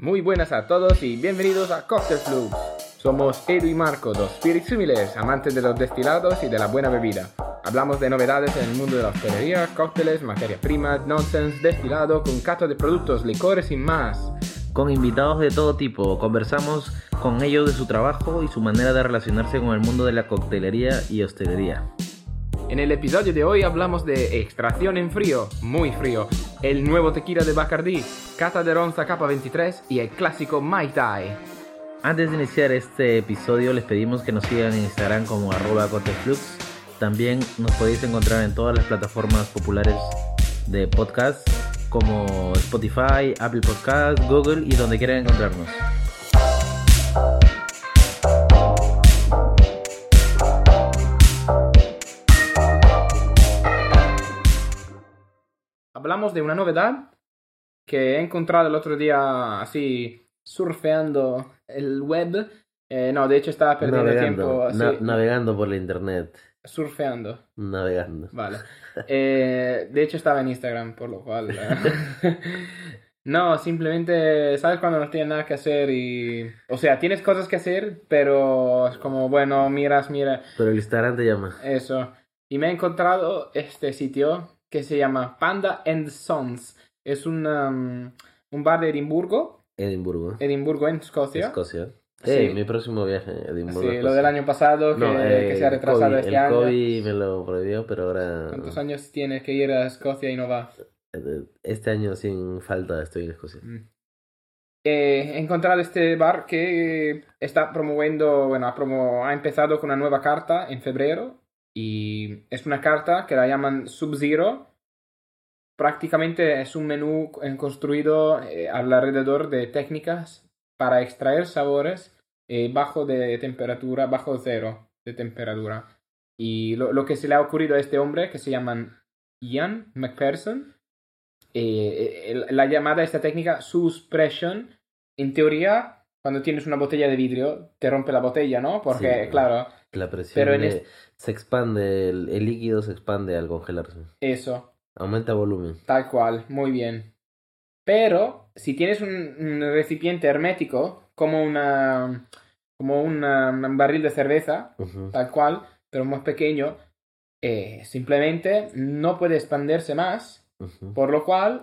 Muy buenas a todos y bienvenidos a Cocktail Club. Somos Edu y Marco, dos spirit similares, amantes de los destilados y de la buena bebida. Hablamos de novedades en el mundo de la hostelería, cócteles, materias primas, nonsense, destilado, con cata de productos, licores y más. Con invitados de todo tipo, conversamos con ellos de su trabajo y su manera de relacionarse con el mundo de la coctelería y hostelería. En el episodio de hoy hablamos de extracción en frío, muy frío, el nuevo tequila de Bacardi, cata de Ronza K23 y el clásico Mai Tai. Antes de iniciar este episodio les pedimos que nos sigan en Instagram como arroba. También nos podéis encontrar en todas las plataformas populares de podcast como Spotify, Apple Podcast, Google y donde quieran encontrarnos. Hablamos de una novedad que he encontrado el otro día así surfeando el web. Eh, no, de hecho estaba perdiendo tiempo así, na- navegando por la internet. surfeando. Navegando. Vale. Eh, de hecho estaba en Instagram, por lo cual... eh. no, simplemente, ¿sabes cuando no tienes nada que hacer y... O sea, tienes cosas que hacer, pero es como, bueno, miras, mira, Pero el Instagram te llama. eso. Y me he encontrado este sitio que se llama Panda and Sons. Es un, um, un bar de Edimburgo, Edimburgo. Edimburgo en Escocia. Escocia. Sí. Ey, mi próximo viaje a Edimburgo. Sí, lo del año pasado que, No, que eh, se ha retrasado COVID, este el año. COVID me lo prohibió, pero ahora. ¿Cuántos años tienes que ir a Escocia y no va? Este año sin falta estoy en Escocia. Mm. Eh, he encontrado este bar que está promoviendo, bueno, ha, promo- ha empezado con una nueva carta en febrero y es una carta que la llaman Sub-Zero. Prácticamente es un menú construido eh, alrededor de técnicas para extraer sabores eh, bajo de temperatura, bajo cero de temperatura. Y lo, lo que se le ha ocurrido a este hombre, que se llaman Ian McPherson, eh, la llamada a esta técnica suspression, en teoría, cuando tienes una botella de vidrio, te rompe la botella, ¿no? Porque, Sí. claro, La presión Pero en de- este- se expande, el, el líquido se expande al congelarse. eso, Aumenta volumen. tal cual, muy bien. Pero, si tienes un, un recipiente hermético, como una como una- un barril de cerveza, tal cual, pero más pequeño, eh, simplemente no puede expandirse más. Por lo cual,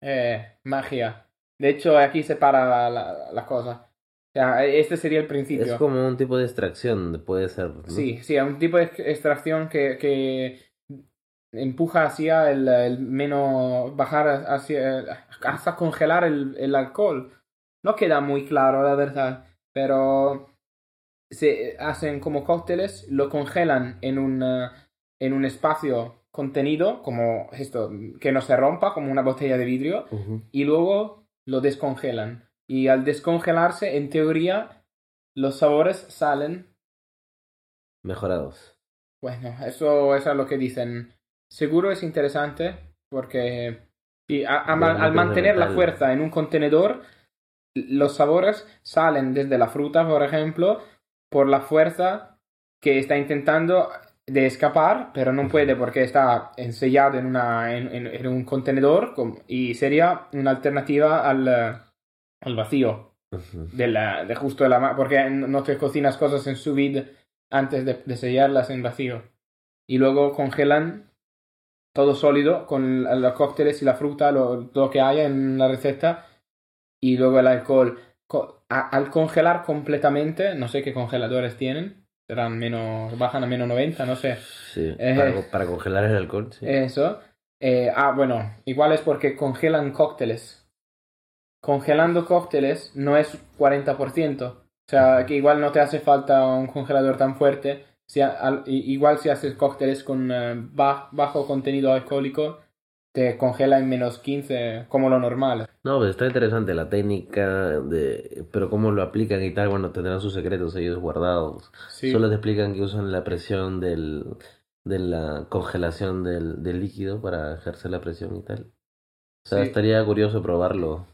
eh, magia. De hecho, aquí se para la, la cosa. O sea, este sería el principio. Es como un tipo de extracción, puede ser. ¿no? Sí, sí, un tipo de ex- extracción que, que empuja hacia el, el menos, bajar hacia, hasta congelar el, el alcohol. No queda muy claro, la verdad, pero se hacen como cócteles, lo congelan en un, en un espacio contenido, como esto, que no se rompa, como una botella de vidrio, y luego lo descongelan. Y al descongelarse, en teoría, los sabores salen Mejorados. bueno, eso, eso es lo que dicen. Seguro es interesante porque a- a- al mantener la fuerza en un contenedor, los sabores salen desde la fruta, por ejemplo, por la fuerza que está intentando de escapar, pero no puede porque está ensellado en, una, en, en- en un contenedor com- y sería una alternativa al, eh, al vacío de, la, de justo de la porque no te cocinas cosas en sous vide antes de, de sellarlas en vacío. Y luego congelan todo sólido con los cócteles y la fruta lo, lo que haya en la receta y luego el alcohol. Co- a- al congelar completamente no sé qué congeladores tienen serán menos bajan a menos 90 no sé Sí, Eh. para, para congelar el alcohol, sí. eso. Eh, ah, bueno, igual es porque congelan cócteles. Congelando cócteles no es 40%. O sea, que igual no te hace falta un congelador tan fuerte. Si al- igual si haces cócteles con eh, ba- bajo contenido alcohólico, te congela en menos 15, como lo normal. No, pues está interesante la técnica de... Pero cómo lo aplican y tal, bueno, tendrán sus secretos ellos guardados. Sí. Solo te explican que usan la presión del, de la congelación del, del líquido para ejercer la presión y tal. O sea, Sí. estaría curioso probarlo.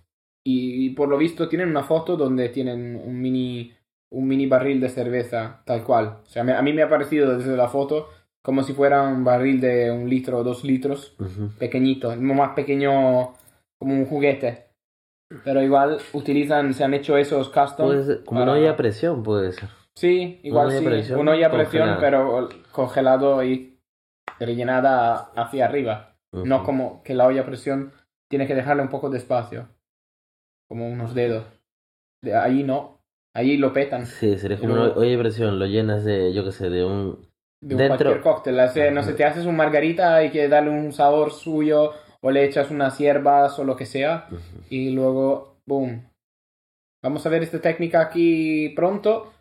Y, y por lo visto tienen una foto donde tienen un mini, un mini barril de cerveza, tal cual. O sea, me- a mí me ha parecido desde la foto como si fuera un barril de un litro o dos litros, Ujú. pequeñito, no más pequeño como un juguete. Pero igual utilizan, se han hecho esos custom. Como para- una olla a presión, puede ser. Sí, igual Una sí. presión Una olla a presión, pero congelado y rellenada hacia arriba. No como que la olla a presión tiene que dejarle un poco de espacio. Como unos dedos. De ahí no. Ahí lo petan. Sí, sería como una olla a presión, lo llenas de, yo qué sé, de un... De un Dentro- cualquier cóctel. Hace- no sé, te haces un margarita, hay que darle un sabor suyo. O le echas unas hierbas o lo que sea. Y luego, boom. Vamos a ver esta técnica aquí pronto.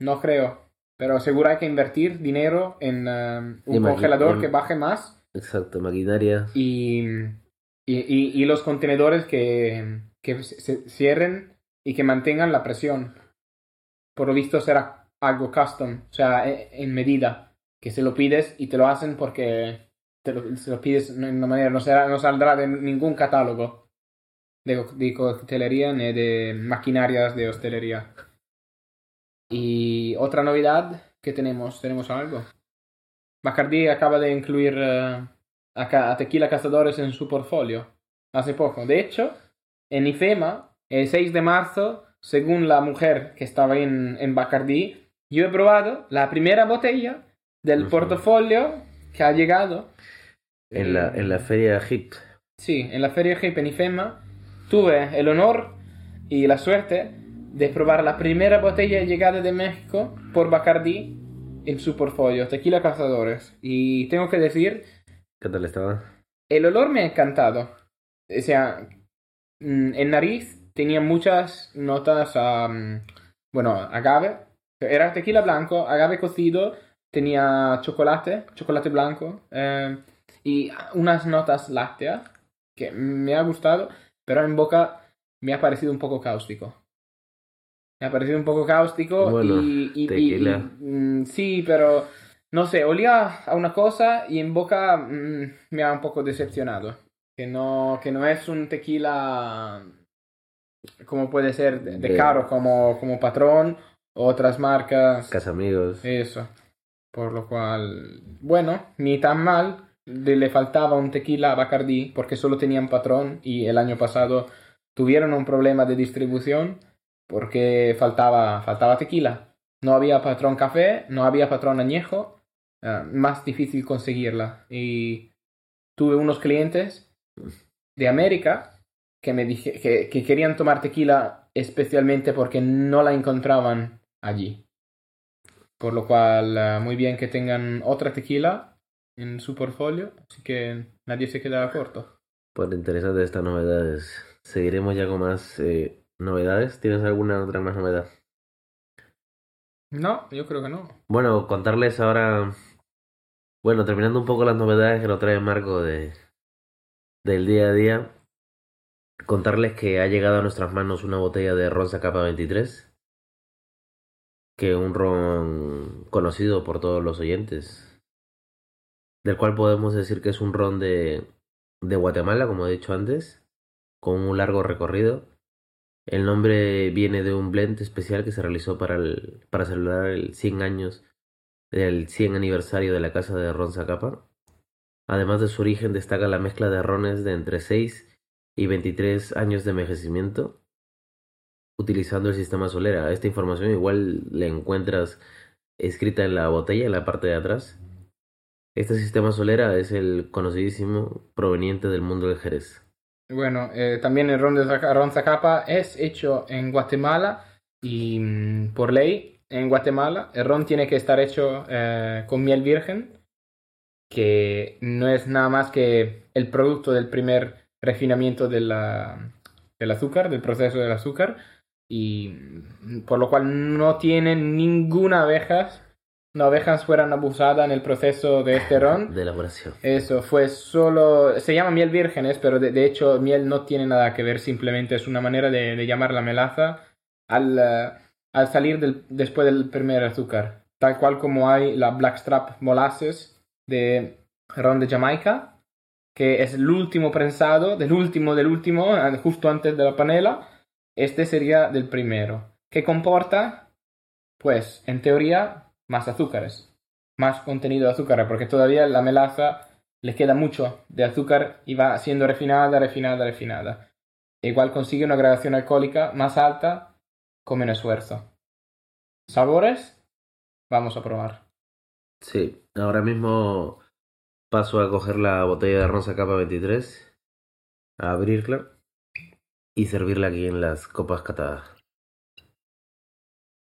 No creo. Pero seguro hay que invertir dinero en um, Y un congelador en- que baje más. Exacto, maquinaria. y, y, y- y los contenedores que, que se- se cierren y que mantengan la presión. Por lo visto será algo custom, o sea, e- en medida, que se lo pides y te lo hacen porque se lo pides de una manera, no, será, no saldrá de ningún catálogo de, de coctelería ni de maquinarias de hostelería. Y otra novedad que tenemos, tenemos algo. Bacardi acaba de incluir eh, a Tequila Cazadores en su portfolio hace poco. De hecho, en IFEMA, el 6 de marzo, según la mujer que estaba en, en Bacardi, yo he probado la primera botella del Ujú. portafolio que ha llegado. En la, en la feria HIP. Sí, en la Feria Hip en IFEMA tuve el honor y la suerte de probar la primera botella llegada de México por Bacardi en su portfolio, Tequila Cazadores. Y tengo que decir ¿Qué tal estaba? el olor me ha encantado. O sea, mm, en nariz tenía muchas notas a, bueno, agave. Era tequila blanco, agave cocido, tenía chocolate, chocolate blanco, eh, y unas notas lácteas que me ha gustado, pero en boca me ha parecido un poco cáustico. Me ha parecido un poco cáustico Bueno, y, y- y- tequila. y, mm, sí, pero no sé, olía a una cosa y en boca mm, me ha un poco decepcionado. Que no, que no es un tequila como puede ser de, de caro como, como Patrón otras marcas. Casamigos. Eso. Por lo cual, bueno, ni tan mal. Le, faltaba un tequila a Bacardi porque solo tenían Patrón y el año pasado tuvieron un problema de distribución porque faltaba, faltaba tequila. No había Patrón Café, no había Patrón Añejo. ah, más difícil conseguirla. Y tuve unos clientes de América que me dije que querían tomar tequila especialmente porque no la encontraban allí. Por lo cual, eh, muy bien que tengan otra tequila en su portfolio, así que nadie se queda corto. Por interesante estas novedades. Seguiremos ya con más eh, novedades. ¿Tienes alguna otra más novedad? No, yo creo que no. Bueno, contarles ahora. Bueno, terminando un poco las novedades que nos trae Marco de, del día a día. Contarles que ha llegado a nuestras manos una botella de ron Zacapa 23. Que un ron conocido por todos los oyentes. Del cual podemos decir que es un ron de, de Guatemala, como he dicho antes. Con un largo recorrido. El nombre viene de un blend especial que se realizó para, para celebrar el 100 años del 100 aniversario de la casa de Ron Zacapa. Además de su origen destaca la mezcla de rones de entre 6 y 23 años de envejecimiento utilizando el sistema Solera. Esta información igual la encuentras escrita en la botella en la parte de atrás. Este sistema Solera es el conocidísimo proveniente del mundo del Jerez. Bueno, eh, también el ron de Zacapa es hecho en Guatemala y mm, por ley en Guatemala el ron tiene que estar hecho eh, con miel virgen, que no es nada más que el producto del primer refinamiento de la- del azúcar, del proceso del azúcar, y mm, por lo cual no tiene ninguna abejas, no abejas fueran abusadas en el proceso de este ron. de elaboración. Eso fue solo. Se llama miel vírgenes, pero de, de hecho miel no tiene nada que ver, simplemente es una manera de, de llamar la melaza al, eh, al salir del, después del primer azúcar. Tal cual como hay la Blackstrap Molasses de ron de Jamaica, que es el último prensado, del último del último, eh, justo antes de la panela. Este sería del primero, que comporta, pues, en teoría, más azúcares más contenido de azúcar, porque todavía la melaza le queda mucho de azúcar y va siendo refinada, refinada, refinada. igual consigue una gradación alcohólica más alta con menos esfuerzo. ¿Sabores? Vamos a probar. Sí, ahora mismo paso a coger la botella de Ronza Capa 23, a abrirla y servirla aquí en las copas catadas.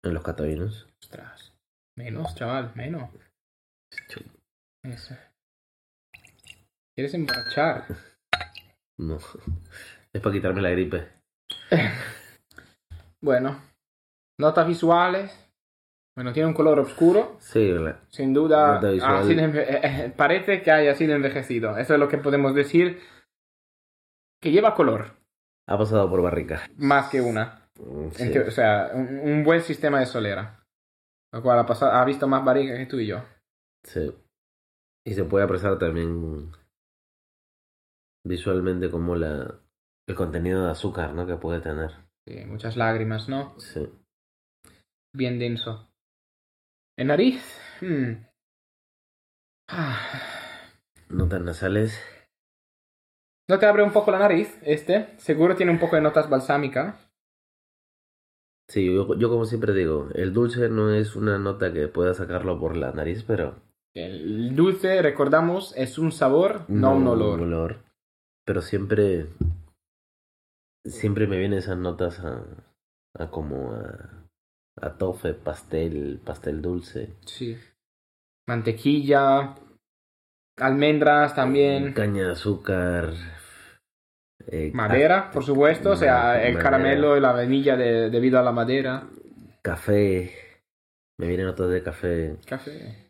En los catavinos. Ostras. Menos, chaval, menos. Eso. ¿Quieres emborrachar? No. Es para quitarme la gripe. Bueno. Notas visuales. Bueno, tiene un color oscuro. Sí, ¿verdad? Sin duda, enve- eh, eh, parece que haya sido envejecido. Eso es lo que podemos decir. Que lleva color, Ha pasado por barrica. más que una. Mm, En o sea, un, un buen sistema de solera. Lo cual ha, pasado, ha visto más barriga que tú y yo. sí. Y se puede apreciar también visualmente como la el contenido de azúcar, ¿no? Que puede tener. Sí, muchas lágrimas, ¿no? Sí. Bien denso. En nariz. hmm. Ah. Notas nasales. ¿No te abre un poco la nariz este? Seguro tiene un poco de notas balsámicas. Sí, yo, yo como siempre digo, el dulce no es una nota que pueda sacarlo por la nariz, pero El dulce, recordamos, es un sabor, no, un olor. Pero siempre, siempre me vienen esas notas a, a como a, a tofe, pastel, pastel dulce, Sí. Mantequilla, almendras también, caña de azúcar, eh, madera, por supuesto, o sea, el Madera. caramelo y la vainilla de- debido a la madera. ca- café, me vienen notas de café, Café.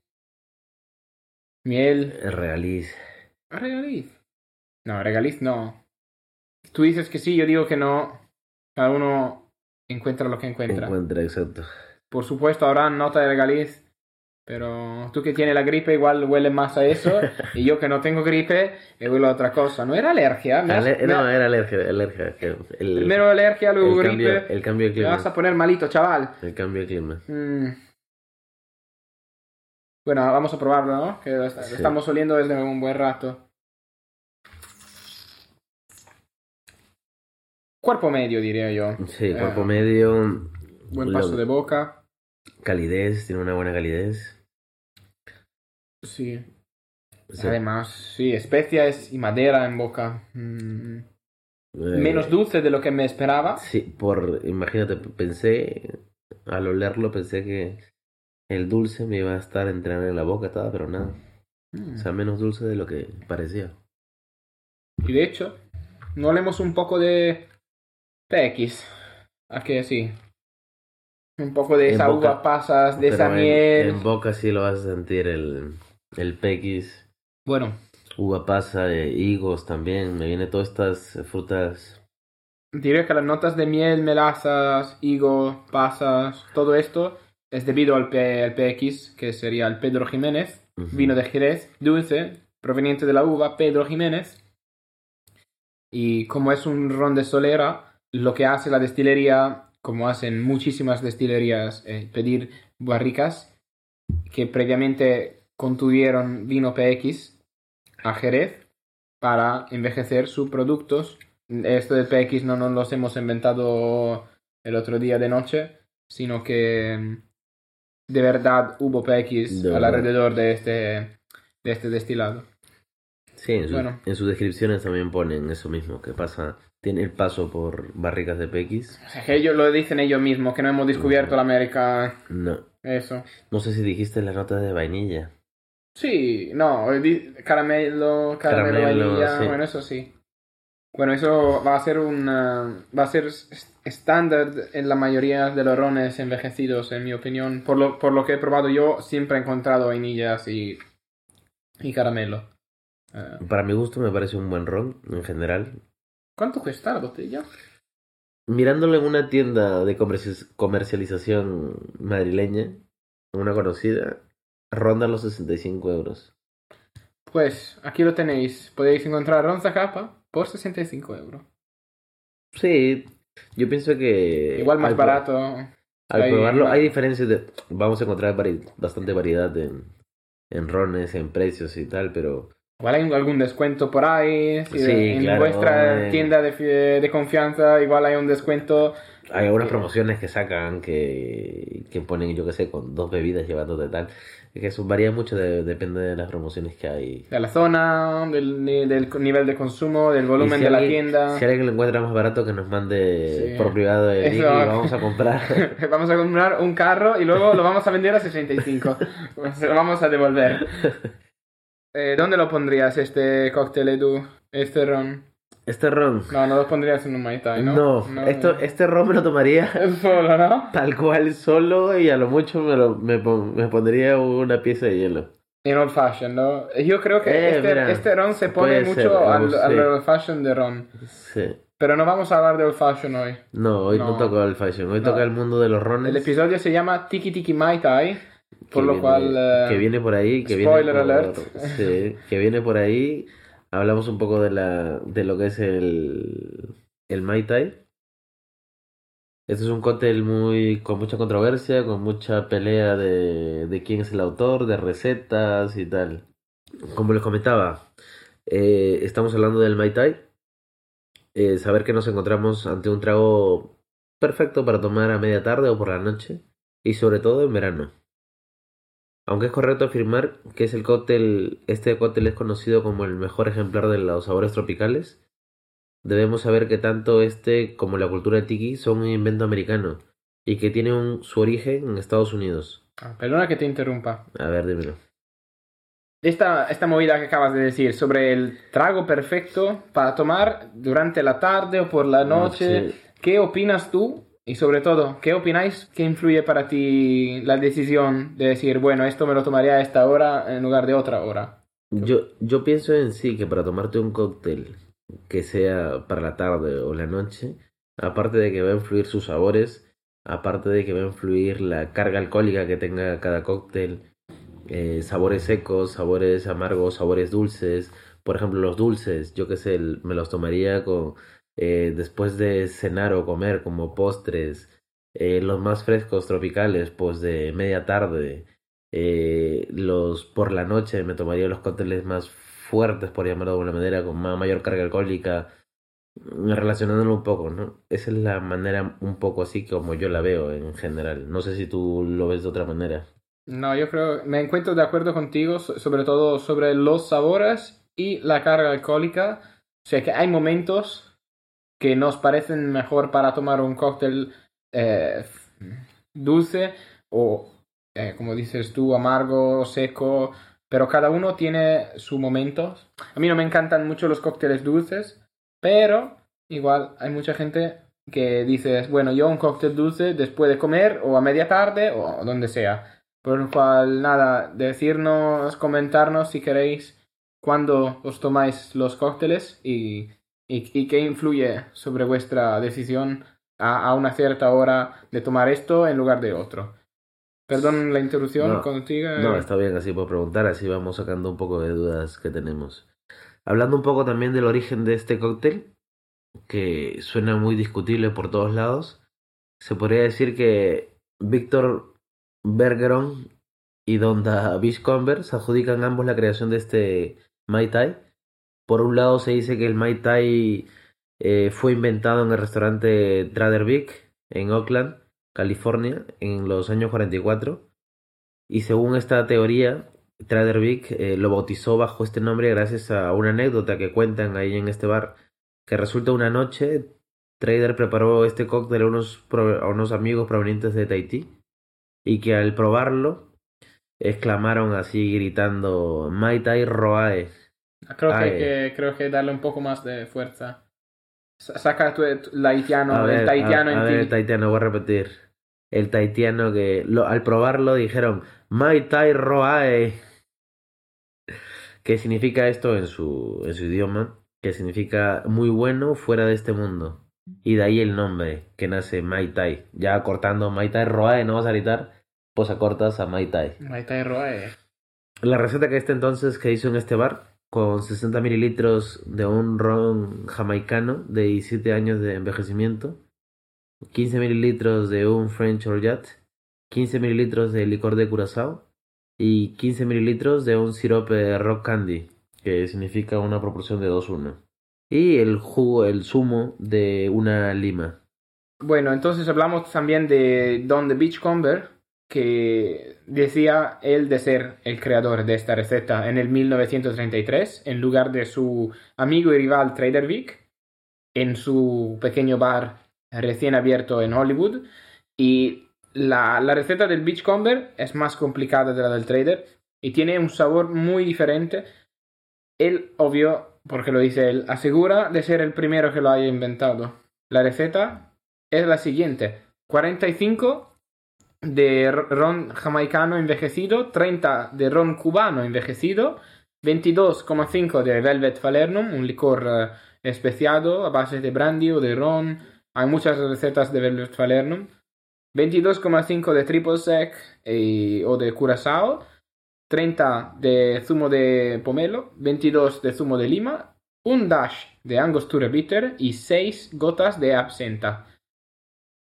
Miel. regaliz. Regaliz. No, regaliz no. Tú dices que sí, yo digo que no. Cada uno encuentra lo que encuentra. Encuentra, exacto. Por supuesto, habrá nota de regaliz. Pero tú que tienes la gripe igual huele más a eso. y yo que no tengo gripe, eh, huelo a otra cosa. No era alergia. Me has- Ale- me no, era alergia, alergia. El, Primero alergia, luego el cambio, gripe. el cambio de Te vas a clima. poner malito, chaval. El cambio de clima. Mm. Bueno, vamos a probarlo, ¿no? Que lo, lo estamos oliendo desde un buen rato. Cuerpo medio, diría yo. Sí, cuerpo Eh, medio. Buen lo- paso de boca. Calidez, tiene una buena calidez. Sí. Además, sí, especias y madera en boca. Mm. Eh, Menos dulce de lo que me esperaba. Sí, por, imagínate, pensé, al olerlo pensé que el dulce me iba a estar entrando en la boca, toda, pero nada. Mm. O sea, menos dulce de lo que parecía. Y de hecho, no olemos un poco de PX. ¿A que sí? Un poco de esa boca. uva pasas, de esa en- miel. En, boca sí lo vas a sentir el, el pequis, Bueno, uva pasa, eh, higos también. Me vienen todas estas frutas. diré que las notas de miel, melazas, higo, pasas, todo esto es debido al, P- al PX, que sería el Pedro Jiménez, vino de Jerez, dulce, proveniente de la uva, Pedro Jiménez. Y como es un ron de solera, lo que hace la destilería, como hacen muchísimas destilerías, eh, pedir barricas que previamente contuvieron vino PX a Jerez para envejecer sus productos. Esto del PX no nos los hemos inventado el otro día de noche, sino que mm, de verdad hubo PX De alrededor de este, de este destilado. Sí, en, sus- Bueno. en sus descripciones también ponen eso mismo, que pasa, tiene el paso por barricas de pequis. O sea, que ellos lo dicen ellos mismos, que no hemos descubierto la América. No, Eso. no sé si dijiste la nota de vainilla. Sí, no, caramelo, caramelo, Caramelo, vainilla, sí. bueno, eso sí. Bueno, eso va a ser un va a ser es- estándar en la mayoría de los rones envejecidos, en mi opinión. Por lo, por lo que he probado yo, siempre he encontrado vainillas y, y caramelo. Eh, Para mi gusto me parece un buen ron en general. ¿Cuánto cuesta la botella? Mirándolo en una tienda de comerci- comercialización madrileña, una conocida, ronda los 65 euros. Pues aquí lo tenéis. Podéis encontrar Ronza Capa por 65 euros. Sí, yo pienso que... Igual más al barato. Al Hay- probarlo, hay diferencias de... Vamos a encontrar vari- bastante variedad en, en rones, en precios y tal, pero Igual hay algún descuento por ahí. Si Sí, en claro, vuestra eh. tienda de, de confianza igual hay un descuento. Hay algunas promociones que sacan que, que ponen, yo qué sé, con dos bebidas llevándote tal. Es que eso varía mucho, de- depende de las promociones que hay. de la zona, del, del nivel de consumo, del volumen si de la alguien- tienda. Si alguien lo encuentra más barato, que nos mande Sí. por privado de Eso. y vamos a comprar. vamos a comprar un carro y luego lo vamos a vender a 65. Se lo vamos a devolver. Eh, ¿Dónde lo pondrías este cóctel, Edu? Este ron. Este ron. No, no lo pondrías en un Mai Tai, ¿no? No, esto, este ron me lo tomaría Solo, ¿no? tal cual solo y a lo mucho me, lo, me, pon- me pondría una pieza de hielo. En old fashion, ¿no? Yo creo que Eh, este, mira, este ron se pone mucho ser, al, vamos, al sí. old fashion de ron. Sí. Pero no vamos a hablar de old fashion hoy. No, hoy no, No. toca el fashion, hoy No. toca el mundo de los rones. El episodio se llama Tiki Tiki Mai Tai, por lo viene- cual... que viene por ahí, que spoiler viene por, alert. sí, que viene por ahí. Hablamos un poco de la de lo que es el el Mai Tai. Este es un cóctel muy con mucha controversia, con mucha pelea de, de quién es el autor, de recetas y tal. Como les comentaba, eh, estamos hablando del Mai Tai. Eh, saber que nos encontramos ante un trago perfecto para tomar a media tarde o por la noche y sobre todo en verano. Aunque es correcto afirmar que es el cóctel, este cóctel es conocido como el mejor ejemplar de los sabores tropicales, debemos saber que tanto este como la cultura tiki son un invento americano y que tiene un- su origen en Estados Unidos. ah, Perdona que te interrumpa. A ver, dímelo. Esta, esta movida que acabas de decir sobre el trago perfecto para tomar durante la tarde o por la noche, Sí. ¿qué opinas tú? Y sobre todo, ¿qué opináis que influye para ti la decisión de decir, bueno, esto me lo tomaría a esta hora en lugar de otra hora? Yo, yo pienso en sí que para tomarte un cóctel que sea para la tarde o la noche, aparte de que va a influir sus sabores, aparte de que va a influir la carga alcohólica que tenga cada cóctel, eh, sabores secos, sabores amargos, sabores dulces. Por ejemplo, los dulces, yo que sé, me los tomaría con eh, después de cenar o comer como postres. Eh, los más frescos tropicales, pues de media tarde. Eh, los por la noche me tomaría los cócteles más fuertes, por llamarlo de alguna manera, con ma- mayor carga alcohólica, mm, relacionándolo un poco, ¿no? Esa es la manera un poco así como yo la veo en general. No sé si tú lo ves de otra manera. No, yo creo, me encuentro de acuerdo contigo, so- sobre todo sobre los sabores y la carga alcohólica. O sea que hay momentos que nos parecen mejor para tomar un cóctel eh, dulce o, eh, como dices tú, amargo, seco, pero cada uno tiene su momento. A mí no me encantan mucho los cócteles dulces, pero igual hay mucha gente que dice, bueno, yo un cóctel dulce después de comer o a media tarde o donde sea. Por lo cual, nada, decirnos, comentarnos si queréis cuándo os tomáis los cócteles y, y, y qué influye sobre vuestra decisión a, a una cierta hora de tomar esto en lugar de otro. Perdón la interrupción No, contigo. No, está bien, así puedo preguntar, así vamos sacando un poco de dudas que tenemos. Hablando un poco también del origen de este cóctel, que suena muy discutible por todos lados, se podría decir que Víctor Bergeron y Don David Converse adjudican ambos la creación de este Mai Tai. Por un lado se dice que el Mai Tai eh, fue inventado en el restaurante Trader Vic en Oakland, California, en los años 44. Y según esta teoría, Trader Vic eh, lo bautizó bajo este nombre gracias a una anécdota que cuentan ahí en este bar. Que resulta una noche, Trader preparó este cóctel a unos, a unos amigos provenientes de Tahití. Y que al probarlo, exclamaron así gritando Mai Tai Roae. Creo que, Ay. hay que creo que darle un poco más de fuerza. Sa- Saca tu, tu- haitiano, A ver, el taitiano a, a en ver, ti. el taitiano, voy a repetir. El taitiano que lo, al probarlo dijeron Mai Tai Roae. ¿Qué significa esto en su, en su idioma? Que significa muy bueno fuera de este mundo. Y de ahí el nombre, que nace Mai Tai. Ya cortando Mai Tai Roae, no vas a gritar, pues acortas a Mai Tai. Mai Tai Roe. La receta que este entonces que hizo en este bar, con 60 mililitros de un ron jamaicano de 17 años de envejecimiento, 15 mililitros de un French Orgeat, 15 mililitros de licor de curazao y 15 mililitros de un sirope rock candy. que significa una proporción de 2-1. Y el jugo, el zumo de una lima. Bueno, entonces hablamos también de Don the Beachcomber, que decía él de ser el creador de esta receta en el 1933, en lugar de su amigo y rival Trader Vic, en su pequeño bar recién abierto en Hollywood. Y la, la receta del Beachcomber es más complicada de la del Trader y tiene un sabor muy diferente. Él, obvio, porque lo dice él, asegura de ser el primero que lo haya inventado. La receta es la siguiente: 45 de ron jamaicano envejecido, 30 de ron cubano envejecido, 22,5 de Velvet Falernum, un licor eh, especiado a base de brandy o de ron. Hay muchas recetas de Velvet Falernum. 22,5 de triple sec eh, o de curacao, 30 de zumo de pomelo, 22 de zumo de lima, un dash de angostura bitter y 6 gotas de absenta.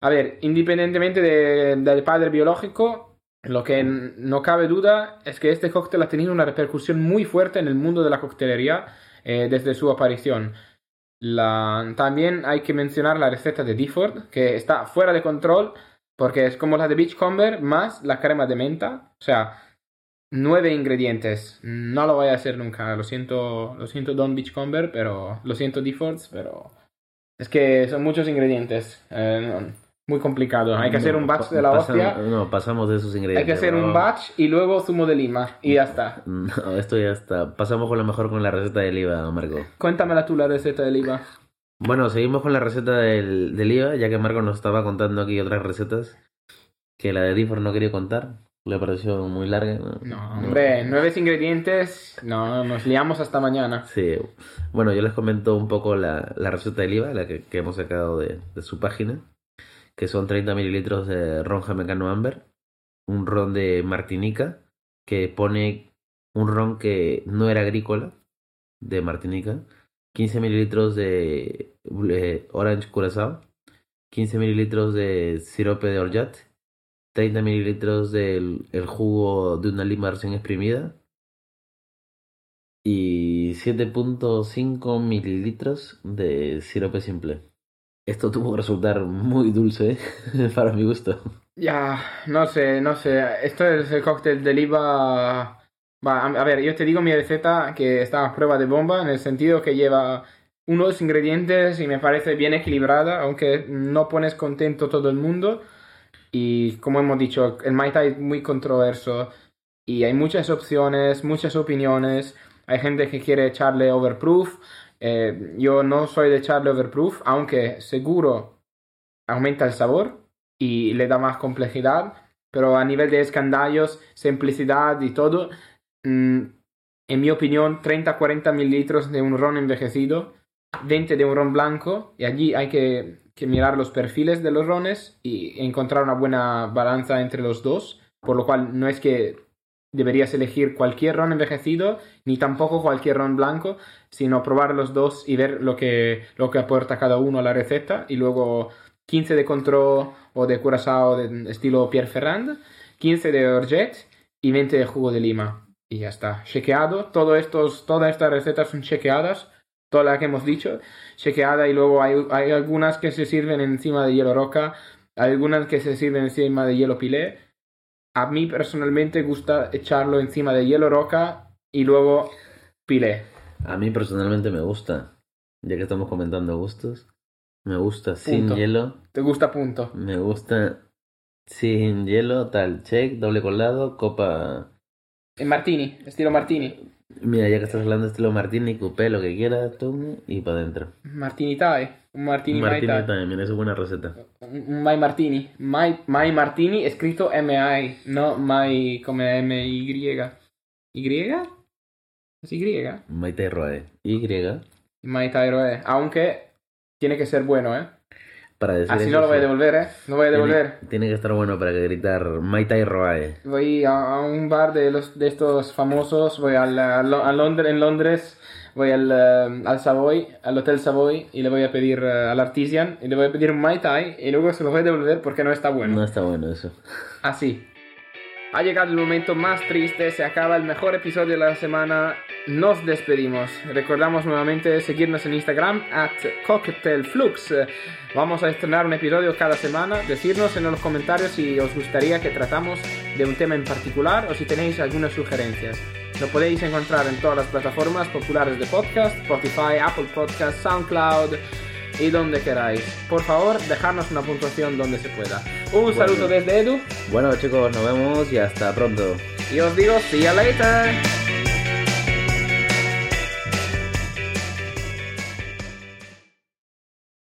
A ver, independientemente del padre biológico, lo que no cabe duda es que este cóctel ha tenido una repercusión muy fuerte en el mundo de la coctelería eh, desde su aparición. también hay que mencionar la receta de Difford, que está fuera de control porque es como la de Beachcomber más la crema de menta. O sea, nueve ingredientes. No lo voy a hacer nunca. Lo siento, lo siento Don Beachcomber, pero lo siento Diffords, pero es que son muchos ingredientes. Eh, muy complicado. Hay que hacer un batch de la hostia. No, pasamos de esos ingredientes. Hay que hacer un batch y luego zumo de lima y ya está. No, esto ya está. Pasamos con lo mejor con la receta del IVA, Marco. Cuéntamela tú la receta del IVA. Bueno, seguimos con la receta del, del IVA, ya que Marco nos estaba contando aquí otras recetas que la de Difford no quería contar. Le pareció muy larga. No, hombre, nueve ingredientes, no, nos liamos hasta mañana. Sí, bueno, yo les comento un poco la, la receta del IVA, la que, hemos sacado de, de, su página, que son 30 mililitros de ron jamaicano amber, un ron de Martinica, que pone un ron que no era agrícola, de Martinica, 15 mililitros de eh, Orange Curaçao, 15 mililitros de sirope de Orgeat, 30 mililitros del el jugo de una lima recién exprimida y 7.5 mililitros de sirope simple. Esto tuvo que resultar muy dulce para mi gusto. Ya, no sé, no sé. Esto es el cóctel de lima a ver, yo te digo mi receta que está a prueba de bomba en el sentido que lleva unos ingredientes y me parece bien equilibrada, aunque no pones contento todo el mundo. Y como hemos dicho, el Mai Tai es muy controverso y hay muchas opciones, muchas opiniones. Hay gente que quiere echarle overproof. Eh, yo no soy de echarle overproof, aunque seguro aumenta el sabor y le da más complejidad. Pero a nivel de escandallos, simplicidad y todo, Mm, en mi opinión, 30-40 mililitros de un ron envejecido, 20 de un ron blanco, y allí hay que, mirar los perfiles de los rones y encontrar una buena balanza entre los dos, por lo cual no es que deberías elegir cualquier ron envejecido, ni tampoco cualquier ron blanco, sino probar los dos y ver lo que, lo que aporta cada uno a la receta, y luego 15 de Contro o de Curaçao de estilo Pierre Ferrand, 15 de Orget y 20 de jugo de lima. Y ya está. Chequeado, todo estos, todas estas recetas son chequeadas, todas las que hemos dicho, chequeada. Y luego hay, hay algunas que se sirven encima de hielo roca, algunas que se sirven encima de hielo pilé. A mí personalmente gusta echarlo encima de hielo roca y luego pilé. A mí personalmente me gusta, ya que estamos comentando gustos, me gusta sin hielo. ¿Te gusta punto? Me gusta sin hielo, tal, check, doble colado, copa en Martini, estilo Martini. Mira, ya que estás hablando de estilo Martini, coupé, lo que quieras, tú, y para adentro. Martini Thai. Un Martini, Martini Mai eso es buena receta. Un Mai Martini. Mai, Mai Martini escrito M-I, no Mai como M-Y. ¿Y? ¿Es Y? Mai Thai Roe. Y. Mai Thai Roe. Aunque tiene que ser bueno, ¿eh? para decir Así no lo voy a devolver, ¿eh? No voy a devolver. Tiene, que estar bueno para gritar Maitai Roae. Voy a, un bar de los de estos famosos, voy al, a, Londres, en Londres, voy al, eh, al Savoy, al Hotel Savoy, y le voy a pedir uh, al Artisan, y le voy a pedir un Mai Tai, y luego se lo voy a devolver porque no está bueno. No está bueno eso. Así. Ha llegado el momento más triste, se acaba el mejor episodio de la semana. Nos despedimos. Recordamos nuevamente seguirnos en Instagram at cocktailflux. Vamos a estrenar un episodio cada semana. Decirnos en los comentarios si os gustaría que tratamos de un tema en particular o si tenéis algunas sugerencias. Lo podéis encontrar en todas las plataformas populares de podcast, Spotify, Apple Podcast, SoundCloud y donde queráis. Por favor, dejarnos una puntuación donde se pueda. Un saludo desde Edu Bueno chicos, nos vemos y hasta pronto. y os digo, see you later.